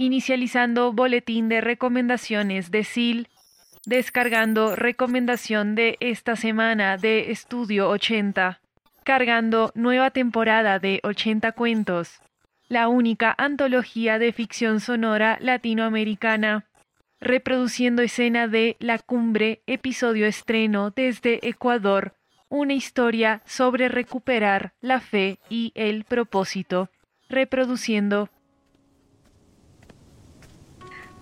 Inicializando boletín de recomendaciones de SIL, descargando recomendación de esta semana de Estudio 80, cargando nueva temporada de 80 cuentos, la única antología de ficción sonora latinoamericana, reproduciendo escena de La Cumbre, episodio estreno desde Ecuador, una historia sobre recuperar la fe y el propósito, reproduciendo.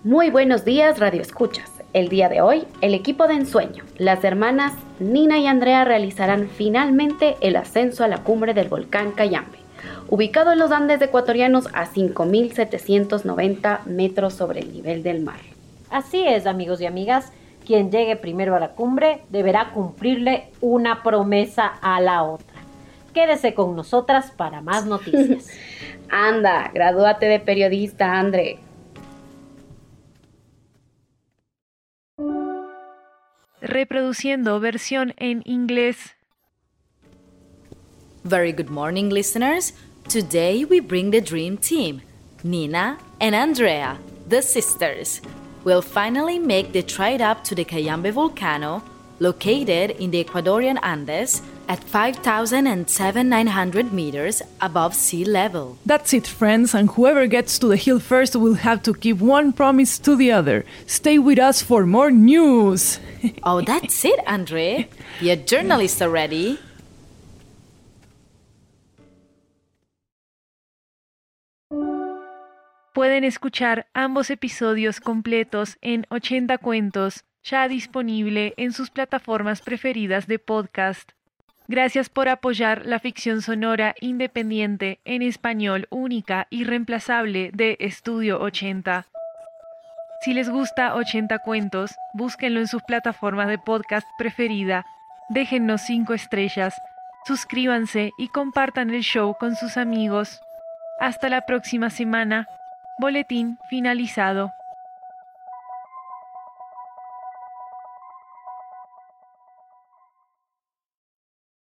Muy buenos días, Radio Escuchas. El día de hoy, el equipo de ensueño, las hermanas Nina y Andrea realizarán finalmente el ascenso a la cumbre del volcán Cayambe ubicado en los Andes ecuatorianos a 5.790 metros sobre el nivel del mar. Así es, amigos y amigas, quien llegue primero a la cumbre deberá cumplirle una promesa a la otra. Quédese con nosotras para más noticias. Anda, gradúate de periodista, André. Reproduciendo versión en inglés. Very good morning, listeners. Today we bring the dream team, Nina and Andrea, the sisters. Will finally make the trip up to the Cayambe volcano, located in the Ecuadorian Andes at 5,7900 meters above sea level. That's it, friends, and whoever gets to the hill first will have to keep one promise to the other. Stay with us for more news. oh, that's it, Andre. You're a journalist already. Pueden escuchar ambos episodios completos en 80 cuentos, ya disponible en sus plataformas preferidas de podcast. Gracias por apoyar la ficción sonora independiente en español única y reemplazable de Estudio 80. Si les gusta 80 cuentos, búsquenlo en sus plataformas de podcast preferida, déjennos 5 estrellas, suscríbanse y compartan el show con sus amigos. Hasta la próxima semana. Boletín finalizado.